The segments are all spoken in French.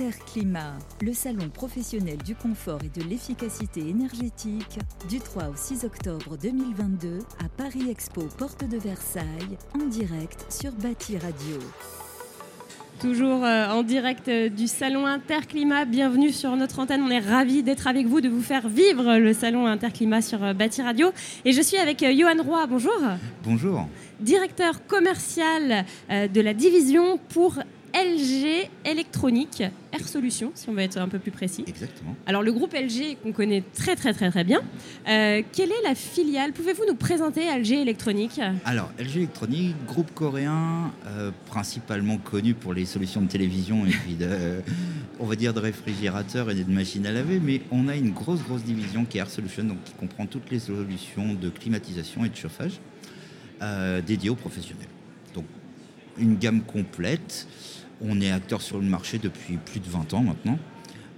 Interclimat, le salon professionnel du confort et de l'efficacité énergétique, du 3 au 6 octobre 2022 à Paris Expo, porte de Versailles, en direct sur Bâti Radio. Toujours euh, en direct euh, du salon Interclimat. Bienvenue sur notre antenne. On est ravis d'être avec vous, de vous faire vivre le salon Interclimat sur euh, Bâti Radio. Et je suis avec Johan Roy. Bonjour. Bonjour. Directeur commercial de la division pour LG Électronique, Air Solutions, si on veut être un peu plus précis. Exactement. Alors le groupe LG qu'on connaît très très très très bien, euh, quelle est la filiale? Pouvez-vous nous présenter LG Électronique? Alors LG Électronique, groupe coréen, euh, principalement connu pour les solutions de télévision et puis de, on va dire de réfrigérateurs et de machines à laver, mais on a une grosse grosse division qui est Air Solutions, donc qui comprend toutes les solutions de climatisation et de chauffage euh, dédiées aux professionnels. Donc une gamme complète. On est acteur sur le marché depuis plus de 20 ans maintenant.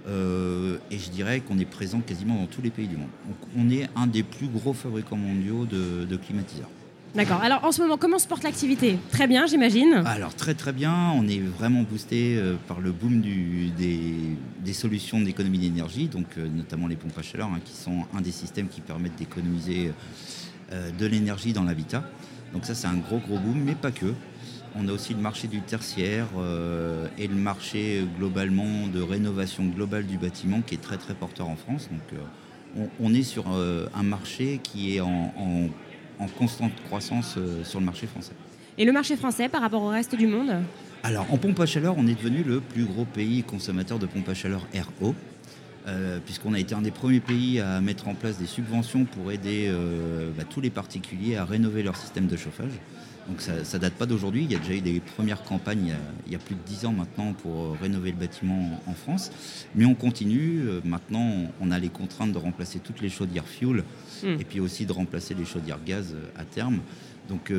Euh, et je dirais qu'on est présent quasiment dans tous les pays du monde. Donc, on est un des plus gros fabricants mondiaux de, climatiseurs. D'accord. Alors en ce moment, comment se porte l'activité? Très bien, j'imagine. Alors très très bien. On est vraiment boosté euh, par le boom des, solutions d'économie d'énergie, donc euh, notamment les pompes à chaleur, hein, qui sont un des systèmes qui permettent d'économiser de l'énergie dans l'habitat. Donc ça c'est un gros gros boom, mais pas que. On a aussi le marché du tertiaire euh, et le marché globalement de rénovation globale du bâtiment qui est très très porteur en France. Donc euh, on, est sur euh, un marché qui est en, constante croissance sur le marché français. Et le marché français par rapport au reste du monde? Alors en pompe à chaleur, on est devenu le plus gros pays consommateur de pompe à chaleur RO. puisqu'on a été un des premiers pays à mettre en place des subventions pour aider bah, tous les particuliers à rénover leur système de chauffage. Donc ça ne date pas d'aujourd'hui, il y a déjà eu des premières campagnes il y a, plus de 10 ans maintenant pour euh, rénover le bâtiment en France. Mais on continue, euh, maintenant on a les contraintes de remplacer toutes les chaudières fuel hmm. et puis aussi de remplacer les chaudières gaz euh, à terme. Donc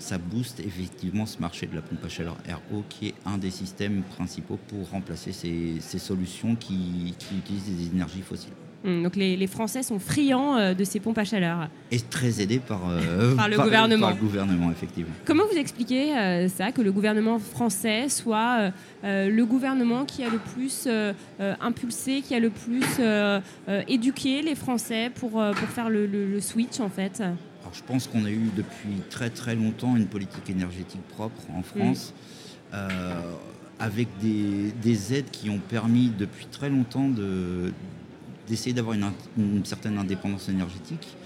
ça booste effectivement ce marché de la pompe à chaleur RO qui est un des systèmes principaux pour remplacer ces, solutions qui utilisent des énergies fossiles. Hum, donc les, Français sont friands euh, de ces pompes à chaleur. Et très aidés par, euh, par, le gouvernement. le gouvernement, effectivement. Comment vous expliquez euh, ça, que le gouvernement français soit le gouvernement qui a le plus impulsé, qui a le plus éduqué les Français pour, pour faire le, switch en fait? Alors, Je pense qu'on a eu depuis très très longtemps une politique énergétique propre en France. avec des, des, aides qui ont permis depuis très longtemps de, d'essayer d'avoir une, certaine indépendance énergétique.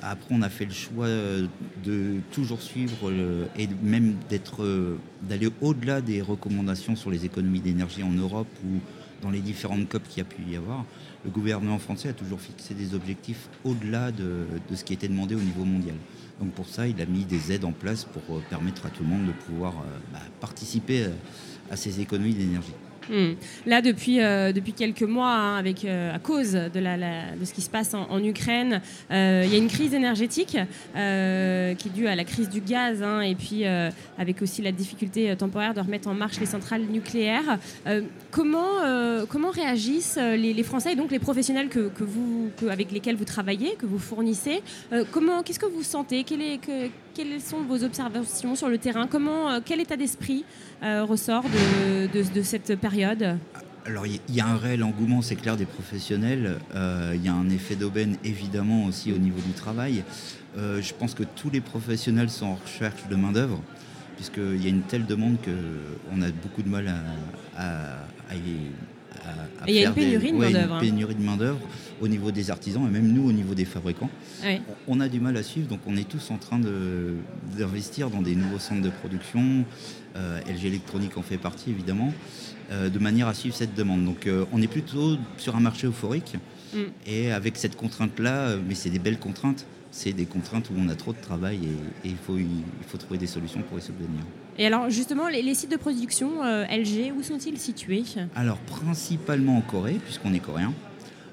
Après, on a fait le choix de toujours suivre et même d'être, d'aller au-delà des recommandations sur les économies d'énergie en Europe ou dans les différentes COP qu'il y a pu y avoir. Le gouvernement français a toujours fixé des objectifs au-delà de, ce qui était demandé au niveau mondial. Donc pour ça, il a mis des aides en place pour permettre à tout le monde de pouvoir euh, bah, participer à ces économies d'énergie. Hmm. Là, depuis, euh, depuis quelques mois, hein, avec, euh, à cause de, la, de, ce qui se passe en, Ukraine, euh, il y a une crise énergétique qui est due à la crise du gaz hein, et puis avec aussi la difficulté temporaire de remettre en marche les centrales nucléaires. comment, comment réagissent les, Français et donc les professionnels que, que vous, avec lesquels vous travaillez, que vous fournissez? Qu'est-ce que vous sentez? Quelles sont vos observations sur le terrain Comment, euh, Quel état d'esprit euh, ressort de, cette période alors il y a un réel engouement, c'est clair, des professionnels. Euh, il y a un effet d'aubaine évidemment aussi au niveau du travail. je pense que tous les professionnels sont en recherche de main-d'œuvre, puisqu'il y a une telle demande qu'on a beaucoup de mal à, à, il y a une pénurie de main-d'œuvre. Hein. pénurie de main-d'œuvre au niveau des artisans et même nous au niveau des fabricants. On a du mal à suivre, donc on est tous en train d'investir dans des nouveaux centres de production. Euh, LG Electronique en fait partie évidemment, euh, de manière à suivre cette demande. Donc euh, on est plutôt sur un marché euphorique mm. et avec cette contrainte-là, mais c'est des belles contraintes c'est des contraintes où on a trop de travail et, il, faut, il faut trouver des solutions pour y subvenir. Et alors justement, les, sites de production euh, LG, où sont-ils situés? Alors principalement en Corée, puisqu'on est coréen.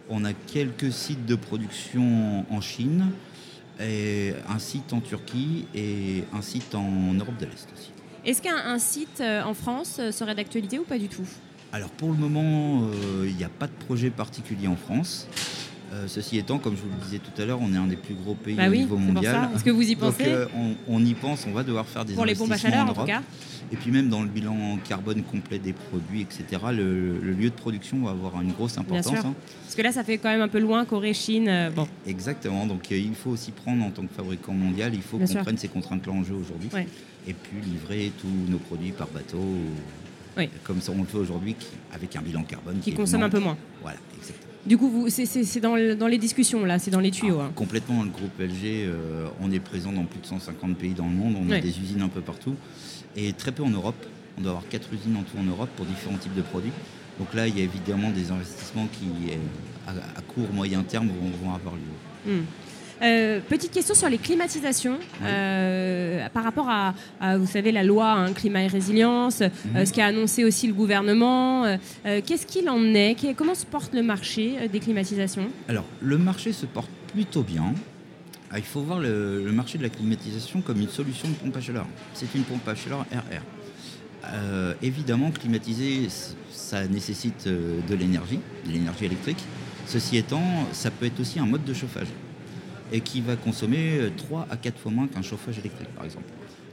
On a quelques sites de production en Chine, et un site en Turquie et un site en Europe de l'Est aussi. Est-ce qu'un site euh, en France euh, serait d'actualité ou pas du tout? Alors pour le moment, il n'y a pas de projet particulier en France. Euh, ceci étant, comme je vous le disais tout à l'heure, on est un des plus gros pays Bah au niveau mondial. Est-ce que vous y Donc, pensez euh, on, on y pense, on va devoir faire des Pour les pompes à chaleur, en tout cas Et puis même dans le bilan carbone complet des produits, etc., le, le lieu de production va avoir une grosse importance. sûr. hein. Parce que là, ça fait quand même un peu loin, Corée, Chine. euh, bon, Exactement. Donc il faut aussi prendre en tant que fabricant mondial, il faut qu'on prenne ces contraintes-là en jeu aujourd'hui. Ouais. Et puis livrer tous nos produits par bateau, Oui. comme ça on le fait aujourd'hui, qui- avec un bilan carbone qui est consomment un peu moins. Voilà, exactement. Du coup, vous- c'est- dans, le- dans les discussions, là, c'est dans les tuyaux. Ah, hein. Complètement, le groupe LG, euh, on est présent dans plus de 150 pays dans le monde, on Ouais. a des usines un peu partout, et très peu en Europe. On doit avoir quatre usines en tout en Europe pour différents types de produits. Donc là, il y a évidemment des investissements qui, euh, à, à court, moyen terme, vont, vont avoir lieu. Hmm. Euh, petite question sur les climatisations euh, par rapport à, à, vous savez, la loi hein, climat et résilience, Mhm. euh, ce qu'a annoncé aussi le gouvernement. euh, Qu'est-ce qu'il en est? Comment se porte le marché des climatisations? Alors, le marché se porte plutôt bien. Ah, il faut voir le, le marché de la climatisation comme une solution de pompe à chaleur. C'est une pompe à chaleur RR. Évidemment, climatiser, ça nécessite de l'énergie, de l'énergie électrique. Ceci étant, ça peut être aussi un mode de chauffage et qui va consommer 3 à 4 fois moins qu'un chauffage électrique, par exemple.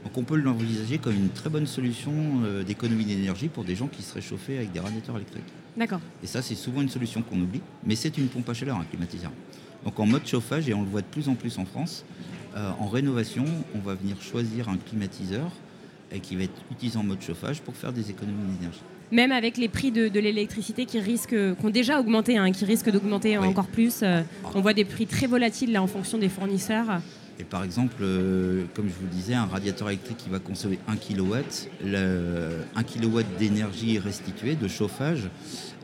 Donc on peut l'envisager comme une très bonne solution euh, d'économie d'énergie pour des gens qui seraient chauffés avec des radiateurs électriques. D'accord. Et ça, c'est souvent une solution qu'on oublie, mais c'est une pompe à chaleur, un climatiseur. Donc en mode chauffage, et on le voit de plus en plus en France, euh, en rénovation, on va venir choisir un climatiseur et qui va être utilisé en mode chauffage pour faire des économies d'énergie. Même avec les prix de, de l'électricité qui risquent, qui ont déjà augmenté, hein, qui risquent d'augmenter Oui. encore plus. euh, on voit des prix très volatiles là en fonction des fournisseurs. Et par exemple, euh, comme je vous le disais, un radiateur électrique qui va consommer 1 kW, le, 1 kW d'énergie restituée, de chauffage,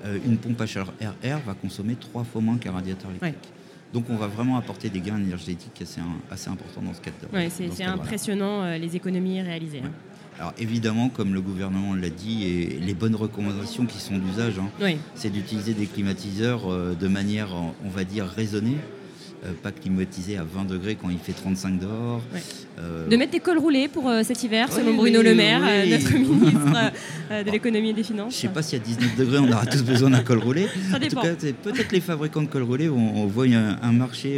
euh, une pompe à chaleur RR va consommer 3 fois moins qu'un radiateur électrique. Donc on va vraiment apporter des gains énergétiques assez, assez importants dans ce cadre. Ouais, c'est ce impressionnant euh, les économies réalisées. hein. Alors évidemment, comme le gouvernement l'a dit, et les bonnes recommandations qui sont d'usage, hein, Oui. c'est d'utiliser des climatiseurs euh, de manière, on va dire, raisonnée. Euh, pas climatisé à 20 degrés quand il fait 35 dehors. Ouais. Euh, De mettre des cols roulés pour euh, cet hiver, selon oui, Bruno Le Maire, oui. notre ministre de l'économie et des finances. Je sais pas si à 19 degrés on aura tous besoin d'un col roulé. Ça En dépend. tout cas, peut-être les fabricants de col roulé, on, on voit un, un marché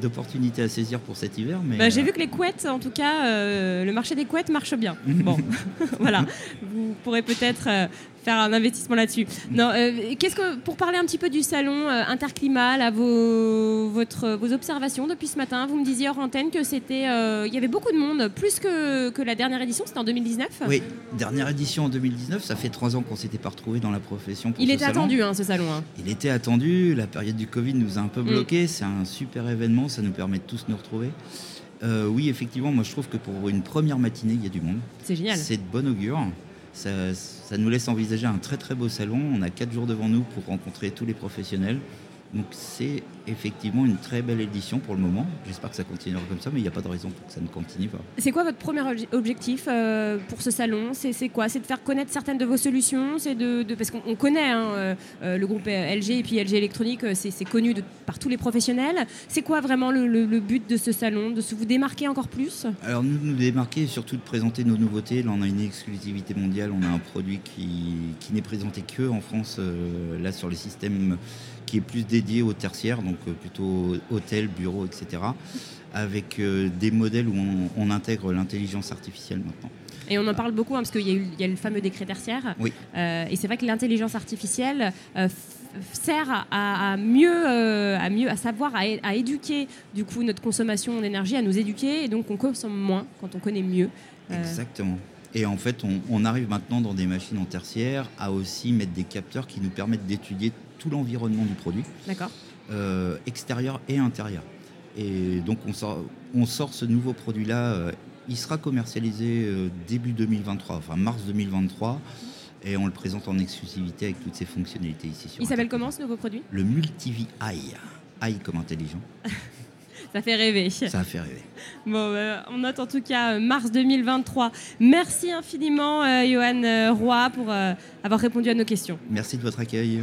d'opportunités à saisir pour cet hiver. Mais Bah, J'ai vu que les couettes, en tout cas, le marché des couettes marche bien. Bon, voilà. Vous pourrez peut-être faire un investissement là-dessus. Non, euh, qu'est-ce que pour parler un petit peu du salon euh, Interclimat, là, vos, votre, vos observations depuis ce matin, vous me disiez hors antenne que c'était, euh, il y avait beaucoup de monde, plus que, que la dernière édition, c'était en 2019. Oui, dernière édition en 2019, ça fait trois ans qu'on s'était pas retrouvés dans la profession. Pour Il ce était salon. attendu, hein, ce salon. hein. Il était attendu, la période du Covid nous a un Mm. peu bloqués, c'est un super événement, ça nous permet de tous nous retrouver. Euh, oui, effectivement, moi je trouve que pour une première matinée, il y a du monde. C'est génial. C'est de bon augure. Ça, nous laisse envisager un très très beau salon. On a quatre jours devant nous pour rencontrer tous les professionnels. Donc c'est effectivement une très belle édition pour le moment. J'espère que ça continuera comme ça, mais il n'y a pas de raison pour que ça ne continue pas. C'est quoi votre premier obje- objectif euh, pour ce salon? C'est quoi? C'est de faire connaître certaines de vos solutions? C'est de, de- parce qu'on on connaît hein, euh, euh, le groupe LG et puis LG Électronique, c'est connu de- par tous les professionnels. C'est quoi vraiment le, le- le but de ce salon? De se vous démarquer encore plus? Alors nous nous démarquer et surtout de présenter nos nouveautés. Là on a une exclusivité mondiale, on a un produit qui, qui n'est présenté que en France, euh, là sur les systèmes qui est plus dédié au tertiaire, donc euh, plutôt hôtel, bureau, etc. Avec euh, des modèles où on, on intègre l'intelligence artificielle maintenant. Et on en parle beaucoup hein, parce qu'il y, a eu- il y a le fameux décret tertiaire. Oui. Euh, et c'est vrai que l'intelligence artificielle euh, sert à, à mieux, euh, à mieux, à savoir, à, éduquer du coup notre consommation d'énergie, à nous éduquer, et donc on consomme moins quand on connaît mieux. Exactement. Et en fait, on, on arrive maintenant dans des machines en tertiaire à aussi mettre des capteurs qui nous permettent d'étudier tout l'environnement du produit, D'accord. euh, extérieur et intérieur. Et donc on sort, on sort ce nouveau produit-là, euh, il sera commercialisé euh, début 2023, enfin mars 2023, et on le présente en exclusivité avec toutes ses fonctionnalités ici sur Il s'appelle comment ce nouveau produit? Le Multivi. Eye comme intelligent, Ça fait rêver. ça fait rêver. Bon, euh, on note en tout cas euh, mars 2023. Merci infiniment, euh, Johan Roy, pour avoir répondu à nos questions. Merci de votre accueil.